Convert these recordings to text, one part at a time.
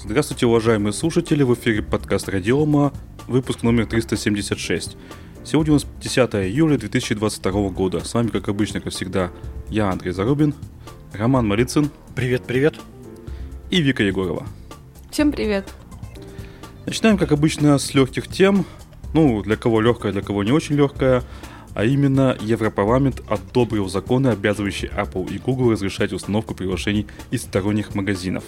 Здравствуйте, уважаемые слушатели, в эфире подкаст Радиома, выпуск номер 376. Сегодня у нас 10 июля 2022 года. С вами, как обычно, как всегда, я, Андрей Зарубин, Роман Малицын. Привет, привет. И Вика Егорова. Всем привет. Начинаем, как обычно, с легких тем. Ну, для кого легкая, для кого не очень легкая. А именно, Европарламент одобрил законы, обязывающие Apple и Google разрешать установку приложений из сторонних магазинов.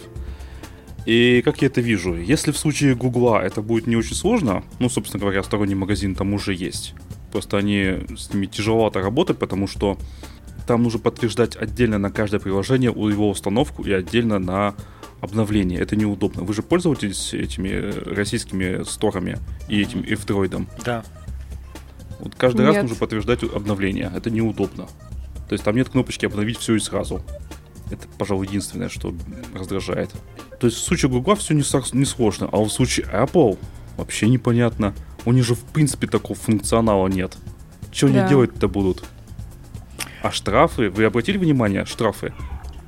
И как я это вижу, если в случае Гугла это будет не очень сложно, ну, собственно говоря, сторонний магазин там уже есть. Просто они с ними тяжеловато работать, потому что там нужно подтверждать отдельно на каждое приложение у его установку и отдельно на обновление. Это неудобно. Вы же пользуетесь этими российскими сторами и этим F-дроидом? Да. Вот каждый Нет. раз нужно подтверждать обновление. Это неудобно. То есть там нет кнопочки обновить все и сразу. Это, пожалуй, единственное, что раздражает. То есть в случае Google все не, не сложно, а в случае Apple вообще непонятно. У них же в принципе такого функционала нет. Что они Да. делать-то будут? А штрафы, вы обратили внимание, штрафы?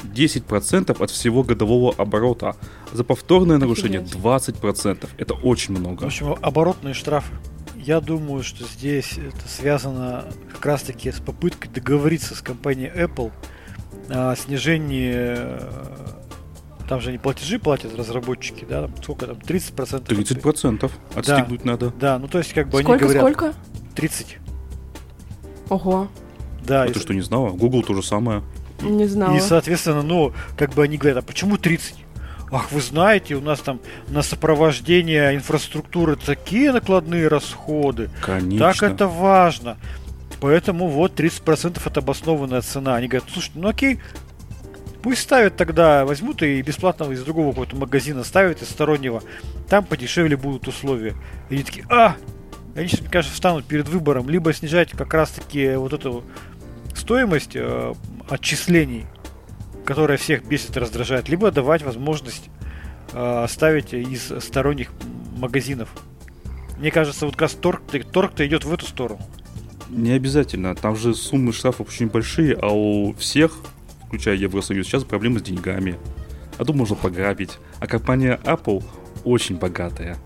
10% от всего годового оборота. За повторное нарушение Офигеть. 20%. Это очень В много. общем, оборотные штрафы. Я думаю, что здесь это связано как раз таки с попыткой договориться с компанией Apple о снижении э, там же они платежи платят разработчики, да, там сколько там, 30%? 30% отстегнуть надо. Да, ну то есть как бы Сколько, они говорят... сколько? 30. Ого, Да, А и, ты что, не знала? Google то же самое. не знала. и соответственно, ну, как бы они говорят, а почему 30? Ах, вы знаете, у нас там на сопровождение инфраструктуры такие накладные расходы. Конечно. Так это важно. Поэтому вот 30% это обоснованная цена. Они говорят, слушай, ну окей, пусть ставят тогда, возьмут и бесплатно из другого какого-то магазина ставят, из стороннего. Там подешевле будут условия. И они такие, а! Они сейчас, мне кажется, встанут перед выбором. Либо снижать как раз-таки вот эту стоимость э, отчислений, которая всех бесит раздражает, либо давать возможность э, ставить из сторонних магазинов. Мне кажется, вот как раз торг, торг-то идет в эту сторону. Не обязательно. Там же суммы штрафов очень большие, а у всех, включая Евросоюз, сейчас проблемы с деньгами. А тут можно пограбить. А компания Apple очень богатая.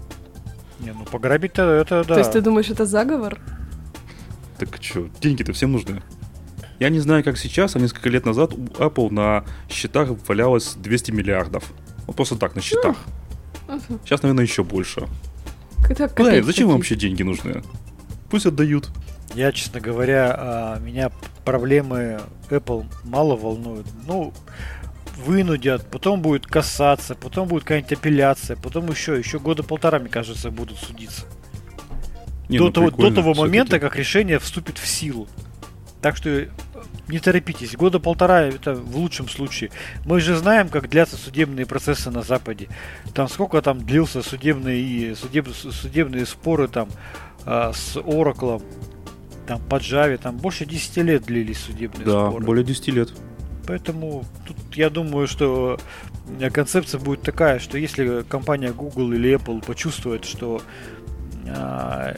Не, ну пограбить-то это да. То есть ты думаешь, это заговор? Так что, деньги-то всем нужны. Я не знаю, как сейчас, а несколько лет назад у Apple на счетах валялось 200 миллиардов. Ну, просто так, на счетах. Мгм. Сейчас, наверное, еще больше. Это Куда, копейки зачем вам вообще деньги нужны? Пусть отдают. Я, честно говоря, а, меня проблемы Apple мало волнуют. Ну, вынудят, потом будет касаться, потом будет какая-нибудь апелляция, потом еще, еще года полтора, мне кажется, будут судиться. Не, до, ну, того, до того момента, как решение вступит в силу. Так что э, не торопитесь. Года полтора это в лучшем случае. Мы же знаем, как длятся судебные процессы на Западе. Там сколько там длился судебные судеб- судебные споры там а, с Oracle, там по Java, там больше 10 лет длились судебные Да, споры. более 10 лет. Поэтому тут я думаю, что э, концепция будет такая, что если компания Google или Apple почувствует, что а,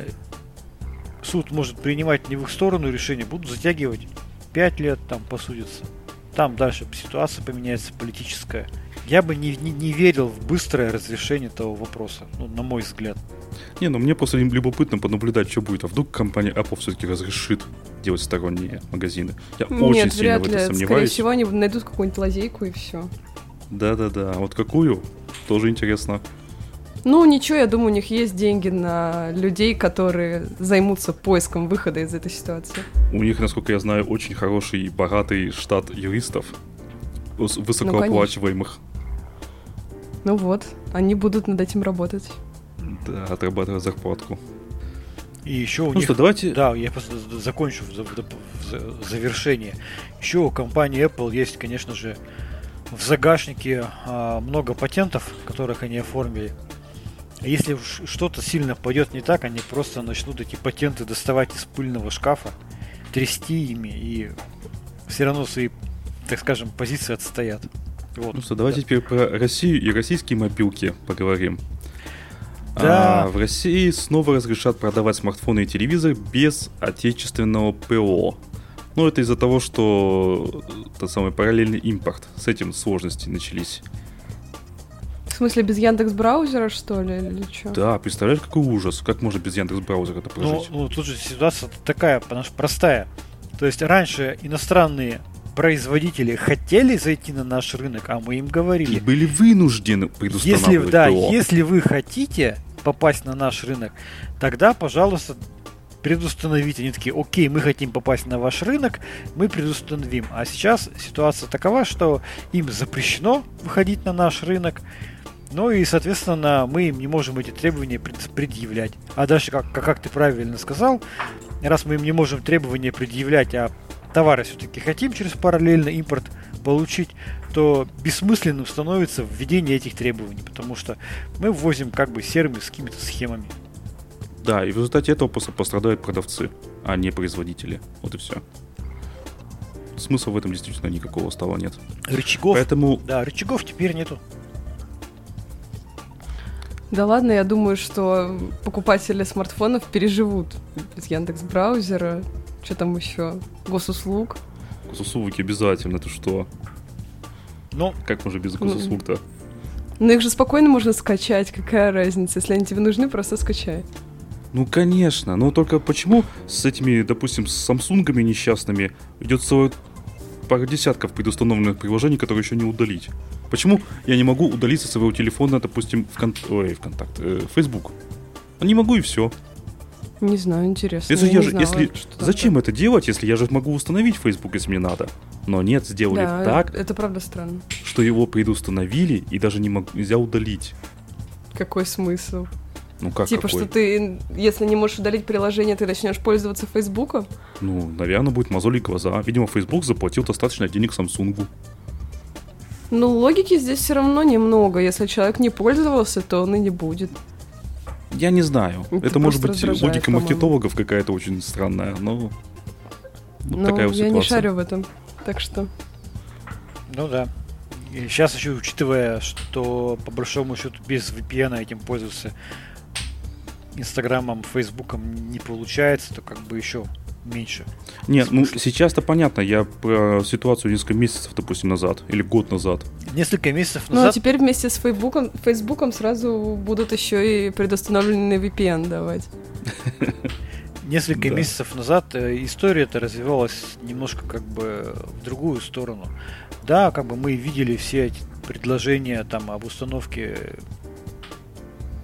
суд может принимать не в их сторону решение, будут затягивать 5 лет, там посудятся. Там дальше ситуация поменяется политическая. Я бы не, не, не верил в быстрое разрешение этого вопроса, ну, на мой взгляд. Не, ну мне просто лю- любопытно понаблюдать, что будет. А вдруг компания Apple все-таки разрешит делать сторонние магазины? Я очень Нет, сильно вряд в ли. это Скорее сомневаюсь. всего, они найдут какую-нибудь лазейку и все. Да-да-да. А вот какую? Тоже интересно. Ну, ничего, я думаю, у них есть деньги на людей, которые займутся поиском выхода из этой ситуации. У них, насколько я знаю, очень хороший и богатый штат юристов. Ну, Высокооплачиваемых. Ну вот, они будут над этим работать. Да, отрабатывая зарплатку. И еще у Ну них... что, давайте... Да, я просто закончу в, за- в за- в завершение. Еще у компании Apple есть, конечно же, в загашнике а, много патентов, которых они оформили. Если что-то сильно пойдет не так, они просто начнут эти патенты доставать из пыльного шкафа, трясти ими и все равно свои, так скажем, позиции отстоят. Вот. Ну что, давайте теперь про Россию и российские мобилки поговорим. Да. А, в России снова разрешат продавать смартфоны и телевизор без отечественного ПО. Ну, это из-за того, что тот самый параллельный импорт. С этим сложности начались. смысле, без Яндекс браузера, что ли, или что? Да, представляешь, какой ужас. Как можно без Яндекс браузера это Ну, прожить? ну, тут же ситуация такая, потому что простая. То есть раньше иностранные производители хотели зайти на наш рынок, а мы им И говорили, были вынуждены если, предустанавливать да, ПО. если вы хотите попасть на наш рынок, тогда, пожалуйста, предустановите. Они такие, окей, мы хотим попасть на ваш рынок, мы предустановим. А сейчас ситуация такова, что им запрещено выходить на наш рынок, ну и, соответственно, мы им не можем эти требования пред- предъявлять. А дальше, как, как ты правильно сказал, раз мы им не можем требования предъявлять, а товары все-таки хотим через параллельный импорт получить, то бессмысленным становится введение этих требований, потому что мы ввозим как бы серыми с какими-то схемами. Да, и в результате этого просто пострадают продавцы, а не производители. Вот и все. Смысла в этом действительно никакого стало нет. Рычагов, Поэтому да, рычагов теперь нету. Да ладно, я думаю, что покупатели смартфонов переживут без Яндекс браузера. Что там еще? Госуслуг. госуслуги обязательно, ты что? Ну, Как можно без Ну, госуслуг-то? Но их же спокойно можно скачать, какая разница? Если они тебе нужны, просто скачай. Ну, конечно. Но только почему с этими, допустим, с самсунгами несчастными идет целая пара десятков предустановленных приложений, которые еще не удалить? Почему я не могу удалить со своего телефона, допустим, вкон... Ой, ВКонтакт, э, Facebook? А не могу и все. Не знаю, интересно. Если я я же, знала, если такое. зачем это делать, если я же могу установить Facebook, если мне надо? Но нет, сделали Да, так, это правда странно. что его предустановили и даже не мог, нельзя удалить. Какой смысл? Ну как типа, какой? что ты, если не можешь удалить приложение, ты начнешь пользоваться Фейсбуком? Ну, наверное, будет мозолить глаза. Видимо, Facebook заплатил достаточно денег Samsung. Ну, логики здесь все равно немного. Если человек не пользовался, то он и не будет. Я не знаю. Это Это, может быть логика маркетологов какая-то очень странная, но вот Ну, такая вот я не ситуация. шарю в этом. Так что... ну да. И сейчас еще учитывая, что по большому счету без VPN этим пользоваться Инстаграмом, Фейсбуком не получается, то как бы еще меньше. Нет, ну сейчас-то понятно. Я про ситуацию несколько месяцев, допустим, назад или год назад. Несколько месяцев Ну, а назад теперь вместе с Фейсбуком, Фейсбуком сразу будут еще и предустановленный VPN давать. Несколько Да. месяцев назад э, история это развивалась немножко как бы в другую сторону. Да, как бы мы видели все эти предложения там об установке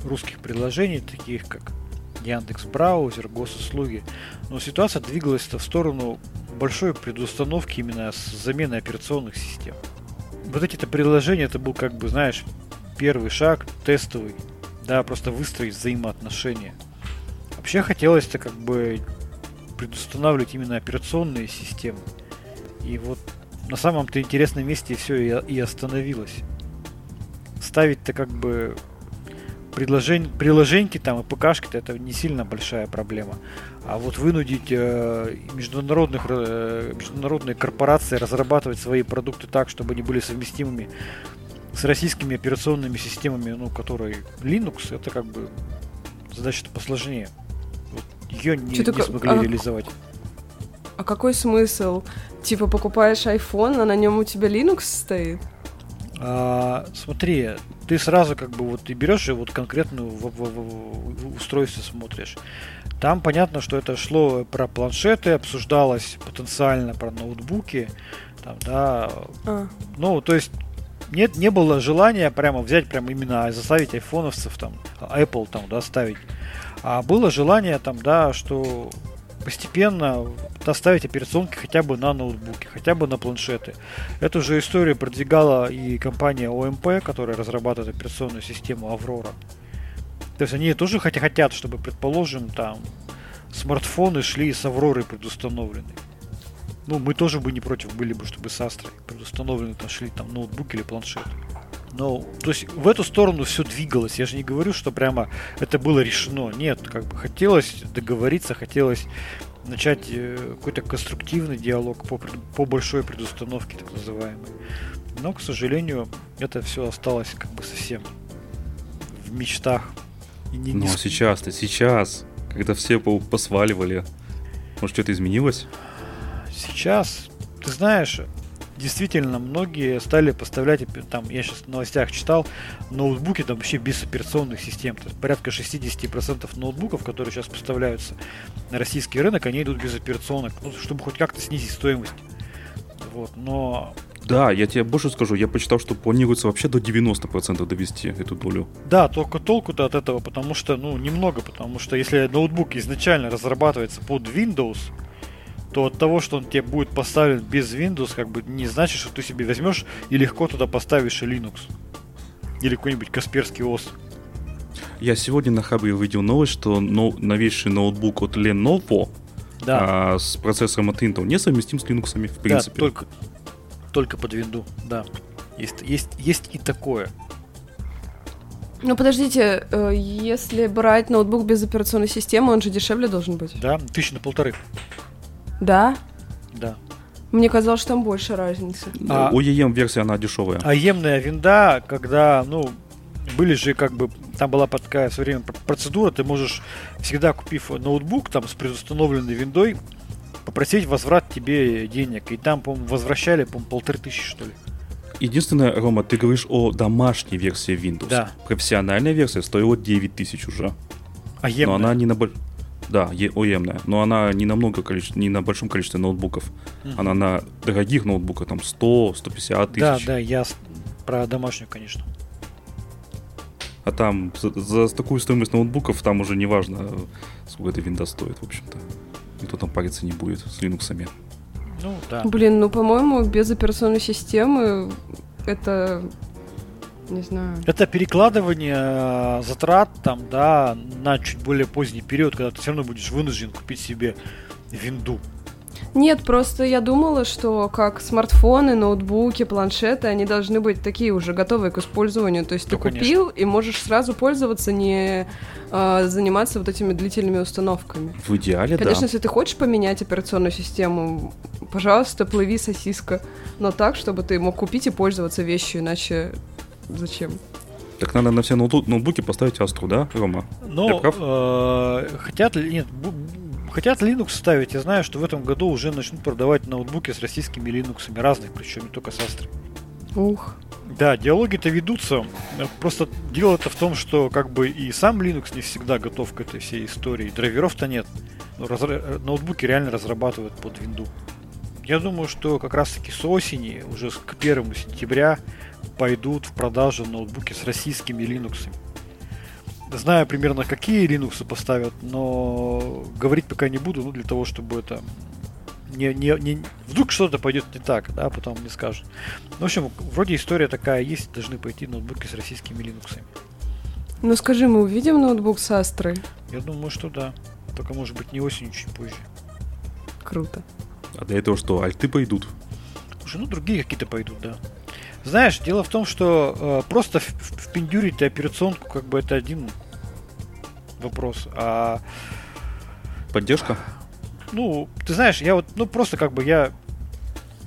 русских приложений, таких как Яндекс Браузер, госуслуги. Но ситуация двигалась в сторону большой предустановки именно с заменой операционных систем. Вот эти-то приложения, это был как бы, знаешь, первый шаг, тестовый, да, просто выстроить взаимоотношения. Вообще хотелось-то как бы предустанавливать именно операционные системы. И вот на самом-то интересном месте все и остановилось. Ставить-то как бы предложень, приложеньки там и ПКшки-то это не сильно большая проблема. А вот вынудить э, международных, э, международные корпорации разрабатывать свои продукты так, чтобы они были совместимыми с российскими операционными системами, ну, которые Linux, это как бы задача-то посложнее. Вот ее не, не смогли а- реализовать. А какой смысл? Типа покупаешь iPhone, а на нем у тебя Linux стоит? А, смотри, ты сразу как бы вот и берешь и вот конкретную в- в- в- в устройство смотришь. Там понятно, что это шло про планшеты, обсуждалось потенциально про ноутбуки, там, да, А, ну, то есть нет, не было желания прямо взять прям именно заставить айфоновцев там, Apple там, да, ставить. А было желание там, да, что постепенно доставить операционки хотя бы на ноутбуки, хотя бы на планшеты. Эту же историю продвигала и компания OMP, которая разрабатывает операционную систему Aurora. То есть они тоже хотя хотят, чтобы, предположим, там смартфоны шли с Авророй предустановленной. Ну, мы тоже бы не против были бы, чтобы с Астрой предустановлены там шли там ноутбук или планшет. Но, то есть в эту сторону все двигалось. Я же не говорю, что прямо это было решено. Нет, как бы хотелось договориться, хотелось начать э, какой-то конструктивный диалог по, по большой предустановке, так называемой. Но, к сожалению, это все осталось как бы совсем в мечтах. И не- Ну а сейчас-то, сейчас, когда все по- посваливали, может что-то изменилось? Сейчас, ты знаешь, действительно многие стали поставлять, там, я сейчас в новостях читал, ноутбуки там вообще без операционных систем. То есть порядка 60% ноутбуков, которые сейчас поставляются на российский рынок, они идут без операционок, ну, чтобы хоть как-то снизить стоимость. Вот, но да, я тебе больше скажу, я почитал, что планируется вообще до 90% довести эту долю. Да, только толку-то от этого, потому что, ну, немного, потому что если ноутбук изначально разрабатывается под Windows, то от того, что он тебе будет поставлен без Windows, как бы не значит, что ты себе возьмешь и легко туда поставишь Linux. Или какой-нибудь Касперский ОС. Я сегодня на хабре увидел новость, что новейший ноутбук от Lenovo да. а, с процессором от Intel не совместим с Linux, в принципе. Да, только, только под винду, да. Есть, есть, есть и такое. Ну подождите, э, если брать ноутбук без операционной системы, он же дешевле должен быть. Да, тысячи на полторы. Да? Да. Мне казалось, что там больше разницы. А, OEM версия она дешевая. А емная винда, когда, ну, были же как бы, там была такая в время процедура, ты можешь всегда купив ноутбук там с предустановленной виндой, попросить возврат тебе денег. И там, по-моему, возвращали, по-моему, полторы тысячи, что ли. Единственное, Рома, ты говоришь о домашней версии Windows. Да. Профессиональная версия стоила 9 тысяч уже. А емная? Но она не на... Да, ОЕМная. Но она не на много количеств, не на большом количестве ноутбуков. Угу. Она на дорогих ноутбуках, там 100-150 тысяч. Да, да, я про домашнюю, конечно. А там за, за такую стоимость ноутбуков там уже не важно, сколько эта винда стоит, в общем-то. Никто там париться не будет с Linux. Ну, да. Блин, ну, по-моему, без операционной системы это не знаю. Это перекладывание э, затрат там, да, на чуть более поздний период, когда ты все равно будешь вынужден купить себе винду. Нет, просто я думала, что как смартфоны, ноутбуки, планшеты, они должны быть такие уже готовые к использованию. То есть ну, ты конечно. купил и можешь сразу пользоваться, не э, заниматься вот этими длительными установками. В идеале, Конечно, да. если ты хочешь поменять операционную систему, пожалуйста, плыви сосиска. Но так, чтобы ты мог купить и пользоваться вещью, иначе зачем? Так надо на все ноутбуки поставить Астру, да, Рома? Ну, э, хотят, нет, Хотят Linux ставить. Я знаю, что в этом году уже начнут продавать ноутбуки с российскими Linux, разных, причем не только с Astra. Ух. Да, диалоги-то ведутся. Просто дело-то в том, что как бы и сам Linux не всегда готов к этой всей истории. Драйверов-то нет. Но разра... ноутбуки реально разрабатывают под винду. Я думаю, что как раз-таки с осени, уже к 1 сентября, пойдут в продажу ноутбуки с российскими Linux знаю примерно, какие Linux поставят, но говорить пока не буду, ну, для того, чтобы это не, не, не... Вдруг что-то пойдет не так, да, потом не скажут. В общем, вроде история такая есть, должны пойти ноутбуки с российскими Linux. Ну скажи, мы увидим ноутбук с Астрой? Я думаю, что да. Только, может быть, не осенью, чуть позже. Круто. А для этого что, альты пойдут? Слушай, ну другие какие-то пойдут, да. Знаешь, дело в том, что э, просто впендюрить операционку, как бы это один вопрос. А... Поддержка? Ну, ты знаешь, я вот, ну просто как бы я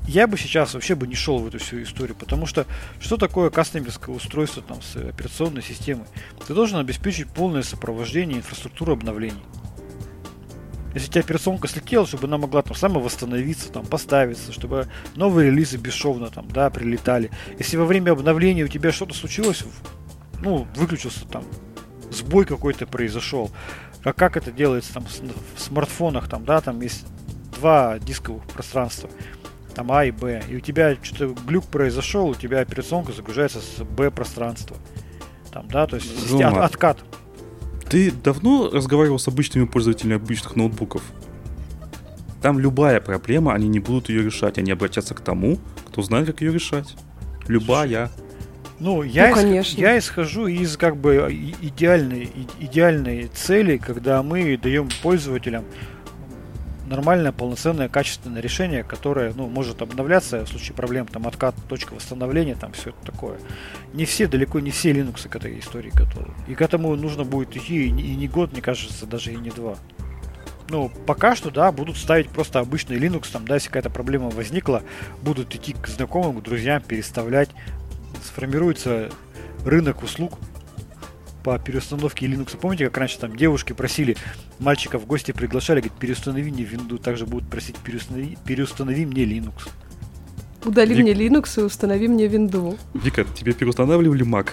я бы сейчас вообще бы не шел в эту всю историю, потому что что такое кастомерское устройство там с операционной системой? Ты должен обеспечить полное сопровождение инфраструктуры обновлений. Если у тебя операционка слетела, чтобы она могла там самовосстановиться, там, поставиться, чтобы новые релизы бесшовно там, да, прилетали. Если во время обновления у тебя что-то случилось, ну, выключился там, сбой какой-то произошел, как, как это делается там в смартфонах, там, да, там есть два дисковых пространства, там А и Б, и у тебя что-то глюк произошел, у тебя операционка загружается с Б пространства. Там, да, то есть от, откат. Ты давно разговаривал с обычными пользователями обычных ноутбуков? Там любая проблема, они не будут ее решать, они обратятся к тому, кто знает, как ее решать. Любая. Ну, я, ну, ис- я исхожу из как бы идеальной, идеальной цели, когда мы даем пользователям нормальное, полноценное, качественное решение, которое ну, может обновляться в случае проблем, там, откат, точка восстановления, там, все это такое. Не все, далеко не все Linux к этой истории готовы. И к этому нужно будет идти и не год, мне кажется, даже и не два. Ну, пока что, да, будут ставить просто обычный Linux, там, да, если какая-то проблема возникла, будут идти к знакомым, к друзьям, переставлять, сформируется рынок услуг по переустановке Linux. Помните, как раньше там девушки просили мальчиков в гости приглашали, говорит, переустанови мне винду, также будут просить переустанови, переустанови мне Linux. Удали Вик... мне Linux и установи мне винду. Вика, тебе переустанавливали Mac?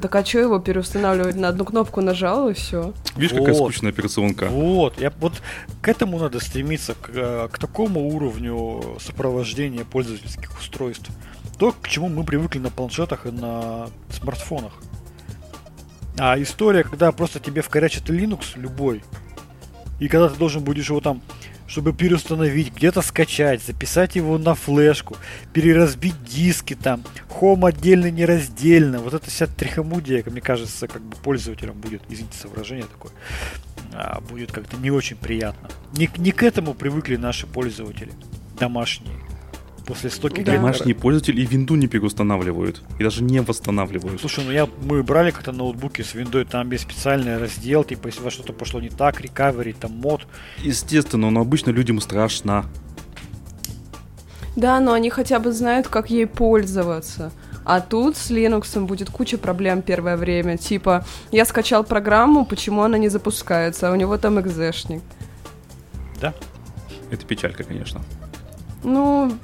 Так а что его переустанавливать? На одну кнопку нажал и все. Видишь, вот, какая скучная операционка. Вот, я, вот к этому надо стремиться, к, э, к такому уровню сопровождения пользовательских устройств. То, к чему мы привыкли на планшетах и на смартфонах. А история, когда просто тебе вкорячат Linux любой, и когда ты должен будешь его там чтобы переустановить, где-то скачать, записать его на флешку, переразбить диски там, хом отдельно, нераздельно. Вот эта вся трихомудия, мне кажется, как бы пользователям будет, извините за выражение такое, а, будет как-то не очень приятно. Не, не к этому привыкли наши пользователи домашние после стольких да. Домашний пользователь и винду не переустанавливают. И даже не восстанавливают. Слушай, ну я, мы брали как-то ноутбуки с виндой, там без специальный раздел, типа если во что-то пошло не так, рекавери, там мод. Естественно, но обычно людям страшно. Да, но они хотя бы знают, как ей пользоваться. А тут с Linux будет куча проблем первое время. Типа, я скачал программу, почему она не запускается, а у него там экзешник. Да. Это печалька, конечно. Ну,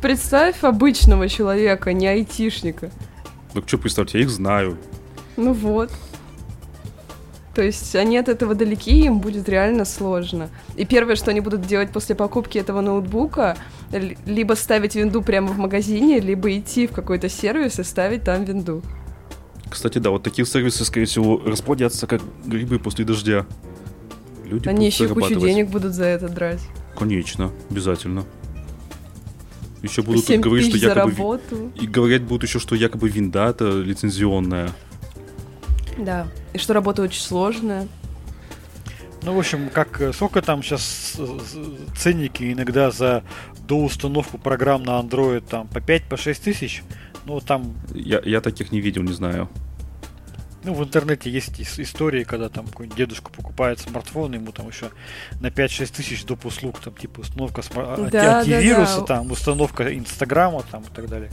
Представь обычного человека, не айтишника. Ну, что представьте, я их знаю. Ну вот. То есть они от этого далеки, им будет реально сложно. И первое, что они будут делать после покупки этого ноутбука, либо ставить винду прямо в магазине, либо идти в какой-то сервис и ставить там винду. Кстати, да, вот такие сервисы, скорее всего, расплодятся как грибы после дождя. Люди Они еще кучу денег будут за это драть. Конечно, обязательно. Еще будут говорить, что якобы... И говорят будут еще, что якобы винда это лицензионная. Да, и что работа очень сложная. Ну, в общем, как э, сколько там сейчас ценники иногда за доустановку программ на Android там по 5 по 6 тысяч. Ну, там... Я, я таких не видел, не знаю. Ну, в интернете есть истории, когда там какой-нибудь дедушка покупает смартфон, ему там еще на 5-6 тысяч доп. услуг, там, типа, установка смар... да, антивируса, да, да. там, установка Инстаграма, там, и так далее.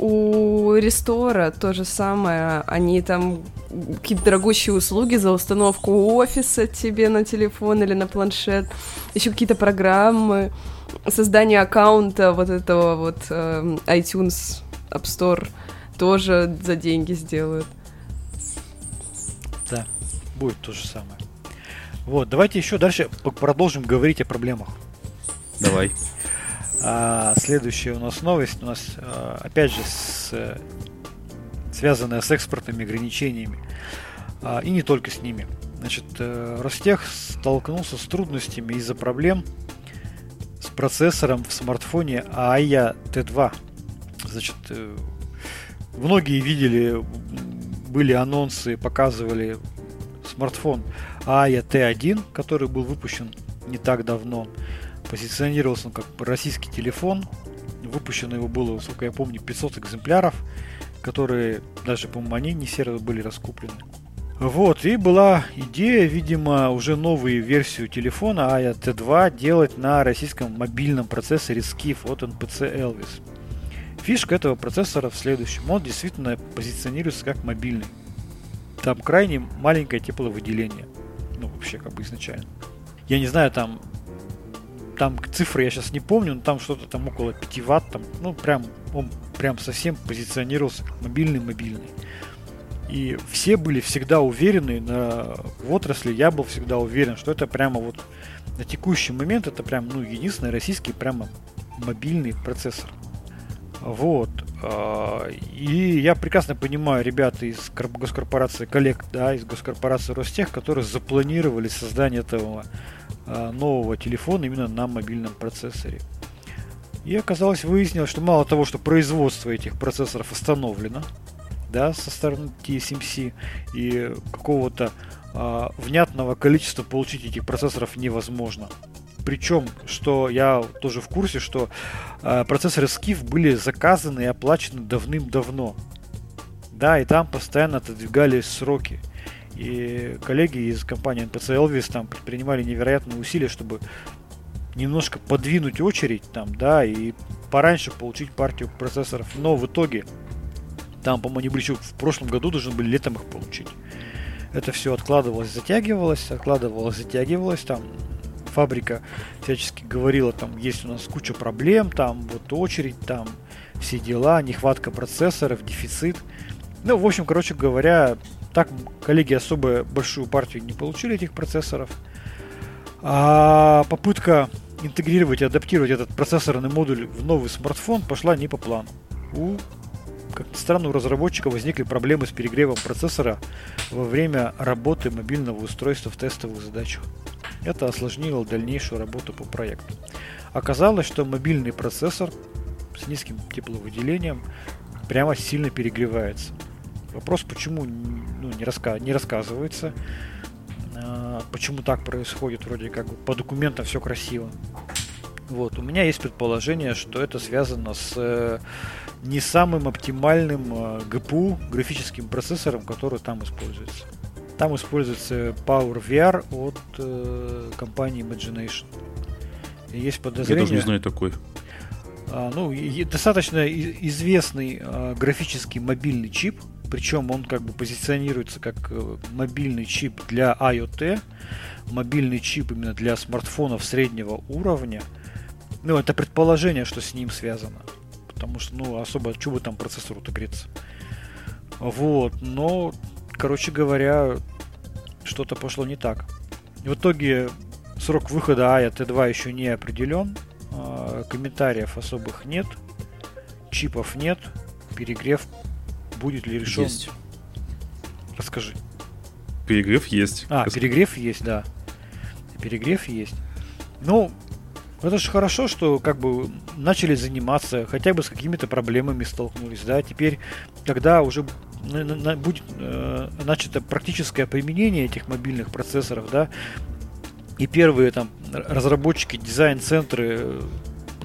У Рестора то же самое. Они там какие-то дорогущие услуги за установку офиса тебе на телефон или на планшет, еще какие-то программы, создание аккаунта вот этого вот э, iTunes App Store тоже за деньги сделают. Будет то же самое. Вот, давайте еще дальше продолжим говорить о проблемах. Давай. А, следующая у нас новость, у нас а, опять же с, связанная с экспортными ограничениями. А, и не только с ними. Значит, э, Ростех столкнулся с трудностями из-за проблем с процессором в смартфоне AIA T2. Значит, э, многие видели были анонсы, показывали смартфон AIA T1, который был выпущен не так давно. Позиционировался он как российский телефон. Выпущено его было, сколько я помню, 500 экземпляров, которые даже, по-моему, они не серо были раскуплены. Вот, и была идея, видимо, уже новую версию телефона AIA T2 делать на российском мобильном процессоре Skiff от NPC Elvis. Фишка этого процессора в следующем. Он действительно позиционируется как мобильный. Там крайне маленькое тепловыделение. Ну, вообще, как бы изначально. Я не знаю, там там цифры я сейчас не помню, но там что-то там около 5 ватт, там, ну, прям, он прям совсем позиционировался мобильный-мобильный. И все были всегда уверены на, в отрасли, я был всегда уверен, что это прямо вот на текущий момент это прям, ну, единственный российский прямо мобильный процессор. Вот. А, и я прекрасно понимаю ребята из госкорпорации, коллег, да, из госкорпорации Ростех, которые запланировали создание этого а, нового телефона именно на мобильном процессоре. И оказалось, выяснилось, что мало того, что производство этих процессоров остановлено, да, со стороны TSMC, и какого-то а, внятного количества получить этих процессоров невозможно. Причем, что я тоже в курсе, что э, процессоры Skiff были заказаны и оплачены давным-давно. Да, и там постоянно отодвигались сроки. И коллеги из компании NPC Elvis там предпринимали невероятные усилия, чтобы немножко подвинуть очередь там, да, и пораньше получить партию процессоров. Но в итоге, там, по-моему, они были еще в прошлом году должны были летом их получить. Это все откладывалось, затягивалось, откладывалось, затягивалось, там фабрика всячески говорила, там есть у нас куча проблем, там вот очередь, там все дела, нехватка процессоров, дефицит. Ну, в общем, короче говоря, так коллеги особо большую партию не получили этих процессоров. А попытка интегрировать и адаптировать этот процессорный модуль в новый смартфон пошла не по плану. У как ни странно, у разработчика возникли проблемы с перегревом процессора во время работы мобильного устройства в тестовых задачах. Это осложнило дальнейшую работу по проекту. Оказалось, что мобильный процессор с низким тепловыделением прямо сильно перегревается. Вопрос, почему ну, не, раска не рассказывается, а, почему так происходит, вроде как бы по документам все красиво. Вот, у меня есть предположение, что это связано с э, не самым оптимальным э, GPU, графическим процессором, который там используется. Там используется PowerVR от э, компании Imagination. Есть подозрение... Я даже не знаю такой. А, ну, и, достаточно известный а, графический мобильный чип, причем он как бы позиционируется как э, мобильный чип для IoT, мобильный чип именно для смартфонов среднего уровня – ну, это предположение, что с ним связано. Потому что, ну, особо, что бы там процессору-то греться. Вот, но, короче говоря, что-то пошло не так. В итоге срок выхода АЯ Т2 еще не определен, а, комментариев особых нет, чипов нет, перегрев будет ли решен? Есть. Расскажи. Перегрев есть. А, перегрев есть, да. Перегрев есть. Ну, это же хорошо, что как бы начали заниматься, хотя бы с какими-то проблемами столкнулись, да. Теперь, когда уже будет э, начато практическое применение этих мобильных процессоров, да, и первые там разработчики, дизайн-центры э,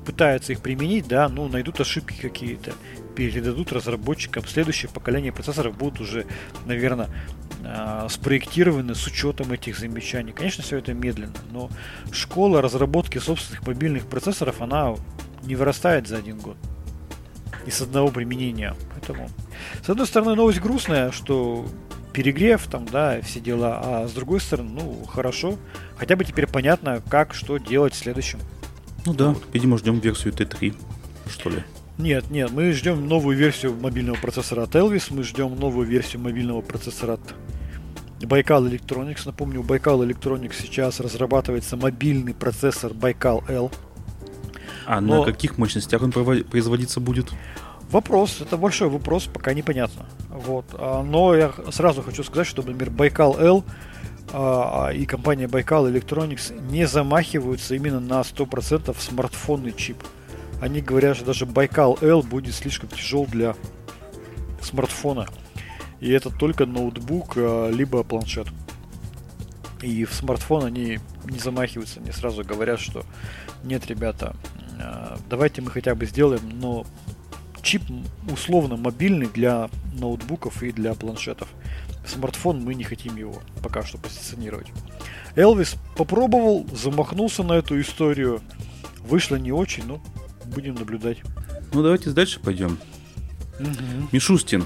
пытаются их применить, да, ну, найдут ошибки какие-то, передадут разработчикам. Следующее поколение процессоров будут уже, наверное, э, спроектированы с учетом этих замечаний. Конечно, все это медленно, но школа разработки собственных мобильных процессоров, она не вырастает за один год. И с одного применения. Поэтому, с одной стороны, новость грустная, что перегрев там, да, все дела, а с другой стороны, ну, хорошо. Хотя бы теперь понятно, как, что делать в следующем. Ну да, вот. видимо, ждем версию Т3, что ли. Нет, нет, мы ждем новую версию мобильного процессора от Elvis, мы ждем новую версию мобильного процессора от Baikal Electronics. Напомню, у Baikal Electronics сейчас разрабатывается мобильный процессор Baikal L. А Но... на каких мощностях он производиться будет? Вопрос, это большой вопрос, пока непонятно. Вот. А, но я сразу хочу сказать, что, например, а, и компания Baikal Electronics не замахиваются именно на 100% смартфонный чип. Они говорят, что даже L будет слишком тяжел для смартфона. И это только ноутбук, а, либо планшет. И в смартфон они не замахиваются, они сразу говорят, что нет, ребята, давайте мы хотя бы сделаем, но чип условно мобильный для ноутбуков и для планшетов. Смартфон мы не хотим его пока что позиционировать. Элвис попробовал, замахнулся на эту историю. Вышло не очень, но будем наблюдать. Ну давайте дальше пойдем. Угу. Мишустин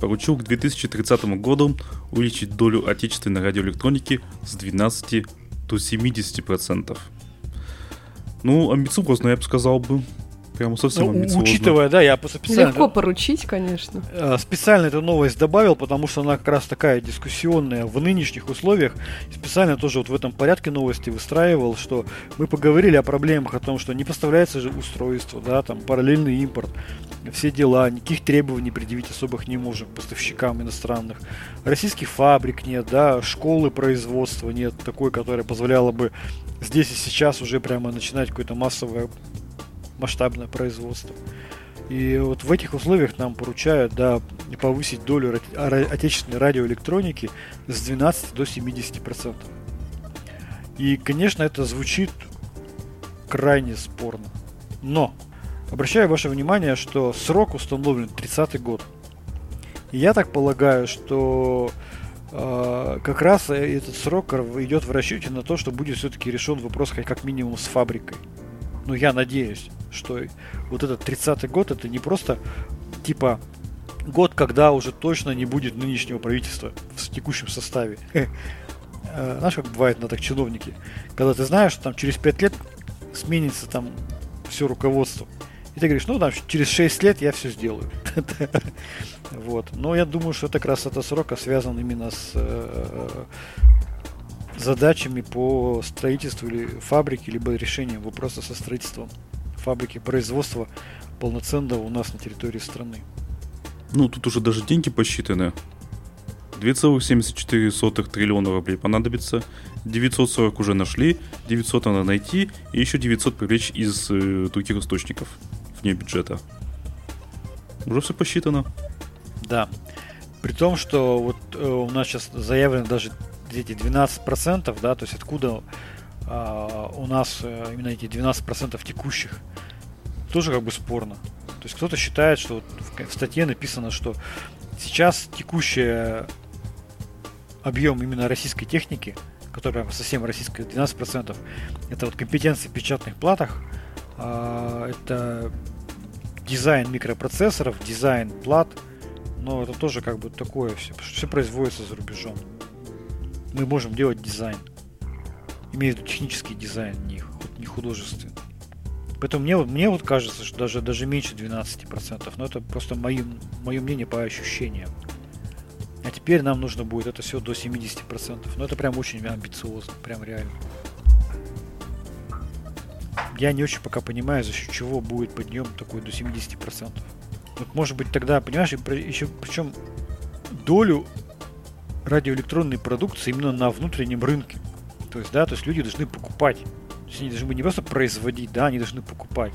поручил к 2030 году увеличить долю отечественной радиоэлектроники с 12 до 70%. Ну, амбициозно, я бы сказал бы. Прямо совсем ну, амбициозно. Учитывая, да, я специально... Легко поручить, конечно. Э, специально эту новость добавил, потому что она как раз такая дискуссионная в нынешних условиях. Специально тоже вот в этом порядке новости выстраивал, что мы поговорили о проблемах, о том, что не поставляется же устройство, да, там параллельный импорт, все дела, никаких требований предъявить особых не можем поставщикам иностранных. Российских фабрик нет, да, школы производства нет такой, которая позволяла бы здесь и сейчас уже прямо начинать какое-то массовое масштабное производство. И вот в этих условиях нам поручают да, повысить долю отечественной радиоэлектроники с 12 до 70%. И, конечно, это звучит крайне спорно. Но обращаю ваше внимание, что срок установлен 30 год. И я так полагаю, что как раз этот срок идет в расчете на то, что будет все-таки решен вопрос как минимум с фабрикой. Ну, я надеюсь что вот этот 30-й год это не просто типа год, когда уже точно не будет нынешнего правительства в текущем составе. э, знаешь, как бывает на так чиновники, когда ты знаешь, что там через 5 лет сменится там все руководство. Ты говоришь, ну, там, через 6 лет я все сделаю. вот. Но я думаю, что это это срока связан именно с э, задачами по строительству или фабрики, либо решением вопроса со строительством фабрики, производства полноценного у нас на территории страны. Ну, тут уже даже деньги посчитаны. 2,74 триллиона рублей понадобится. 940 уже нашли, 900 надо найти, и еще 900 привлечь из э, других источников вне бюджета. Уже все посчитано. Да. При том, что вот э, у нас сейчас заявлено даже эти 12%, да, то есть откуда э, у нас э, именно эти 12% текущих, тоже как бы спорно. То есть кто-то считает, что вот в, в статье написано, что сейчас текущий объем именно российской техники, которая совсем российская, 12%, это вот компетенции в печатных платах, э, это дизайн микропроцессоров, дизайн плат, но это тоже как бы такое все, все производится за рубежом. Мы можем делать дизайн. Имеет технический дизайн, не, художественный. Поэтому мне, мне вот кажется, что даже, даже меньше 12%. Но это просто мое, мое мнение по ощущениям. А теперь нам нужно будет это все до 70%. Но это прям очень амбициозно, прям реально я не очень пока понимаю, за счет чего будет подъем такой до 70%. Вот может быть тогда, понимаешь, еще причем долю радиоэлектронной продукции именно на внутреннем рынке. То есть, да, то есть люди должны покупать. То есть они должны не просто производить, да, они должны покупать.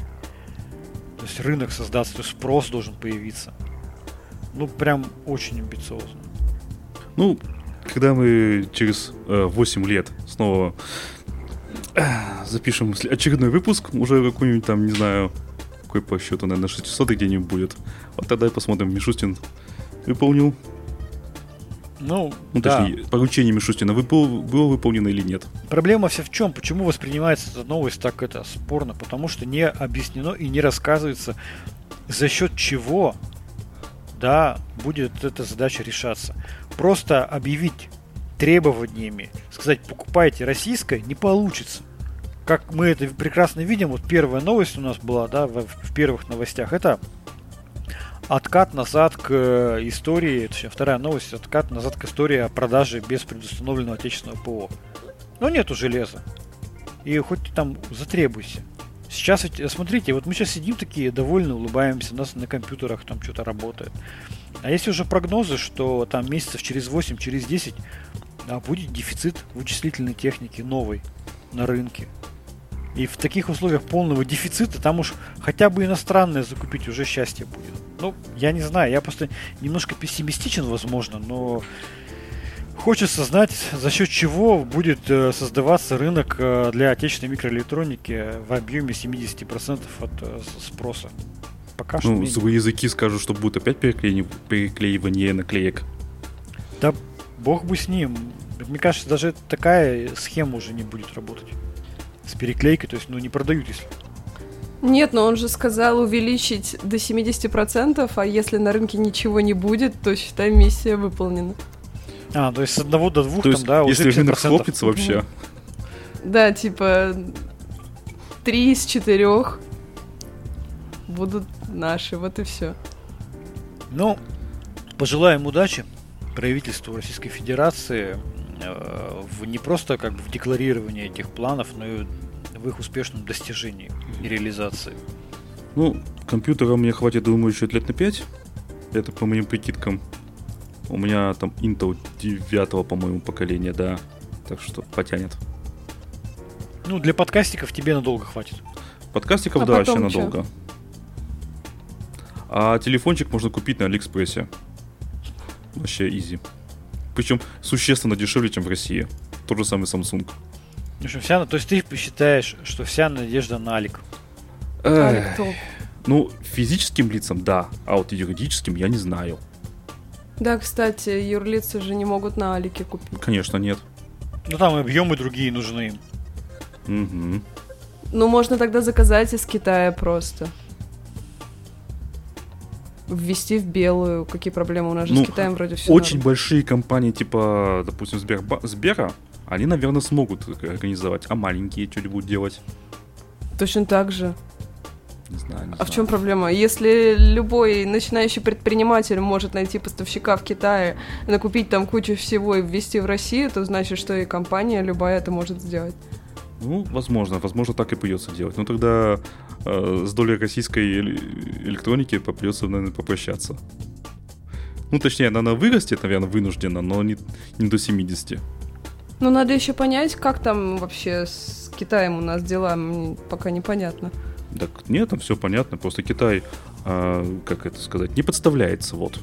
То есть рынок создаться, то есть спрос должен появиться. Ну, прям очень амбициозно. Ну, когда мы через э, 8 лет снова запишем очередной выпуск, уже какой-нибудь там, не знаю, какой по счету, наверное, 600 где-нибудь будет. Вот тогда и посмотрим, Мишустин выполнил. Ну, ну да. точнее, поручение Мишустина выпол- было выполнено или нет. Проблема вся в чем? Почему воспринимается эта новость так это спорно? Потому что не объяснено и не рассказывается, за счет чего да, будет эта задача решаться. Просто объявить требованиями, сказать, покупайте российское, не получится как мы это прекрасно видим, вот первая новость у нас была, да, в, в первых новостях, это откат назад к э, истории, точнее, вторая новость, откат назад к истории о продаже без предустановленного отечественного ПО. Но нету железа. И хоть ты там затребуйся. Сейчас, смотрите, вот мы сейчас сидим такие, довольны, улыбаемся, у нас на компьютерах там что-то работает. А есть уже прогнозы, что там месяцев через 8, через 10 а, будет дефицит вычислительной техники новой на рынке. И в таких условиях полного дефицита там уж хотя бы иностранное закупить уже счастье будет. Ну, я не знаю, я просто немножко пессимистичен, возможно, но хочется знать, за счет чего будет э, создаваться рынок э, для отечественной микроэлектроники в объеме 70% от э, спроса. Пока ну, что. Ну, языки скажут, что будет опять переклеивание, переклеивание наклеек. Да бог бы с ним. Мне кажется, даже такая схема уже не будет работать с переклейкой, то есть, ну, не продают, если... Нет, но он же сказал увеличить до 70%, а если на рынке ничего не будет, то считай, миссия выполнена. А, то есть с одного до двух то там, да, если уже рынок схлопнется вообще. Да, типа три из четырех будут наши, вот и все. Ну, пожелаем удачи правительству Российской Федерации Э, в не просто как бы в декларировании этих планов, но и в их успешном достижении и реализации. Ну, компьютера мне хватит, думаю, еще лет на 5. Это по моим прикидкам. У меня там Intel 9, по-моему, поколения, да. Так что потянет. Ну, для подкастиков тебе надолго хватит. Подкастиков, а да, вообще надолго. А телефончик можно купить на Алиэкспрессе. Вообще easy. Причем существенно дешевле, чем в России. Тот же самый Samsung. В общем, вся, то есть ты считаешь, что вся надежда на Алик? Алик топ. Ну, физическим лицам да, а вот юридическим я не знаю. Да, кстати, юрлицы же не могут на Алике купить. Конечно, нет. Ну там объемы другие нужны им. Угу. Ну, можно тогда заказать из Китая просто ввести в белую? Какие проблемы у нас же ну, с Китаем вроде все Очень норм. большие компании, типа, допустим, Сберба... Сбера, они, наверное, смогут организовать. А маленькие что-нибудь будут делать? Точно так же. Не знаю, не а знаю. в чем проблема? Если любой начинающий предприниматель может найти поставщика в Китае, накупить там кучу всего и ввести в Россию, то значит, что и компания любая это может сделать. Ну, возможно, возможно, так и придется делать. Но тогда э, с долей российской электроники придется, наверное, попрощаться. Ну, точнее, она вырастет, наверное, вынуждена, но не, не до 70. Ну, надо еще понять, как там вообще с Китаем у нас дела, мне пока непонятно. Так нет, там все понятно, просто Китай, э, как это сказать, не подставляется, вот.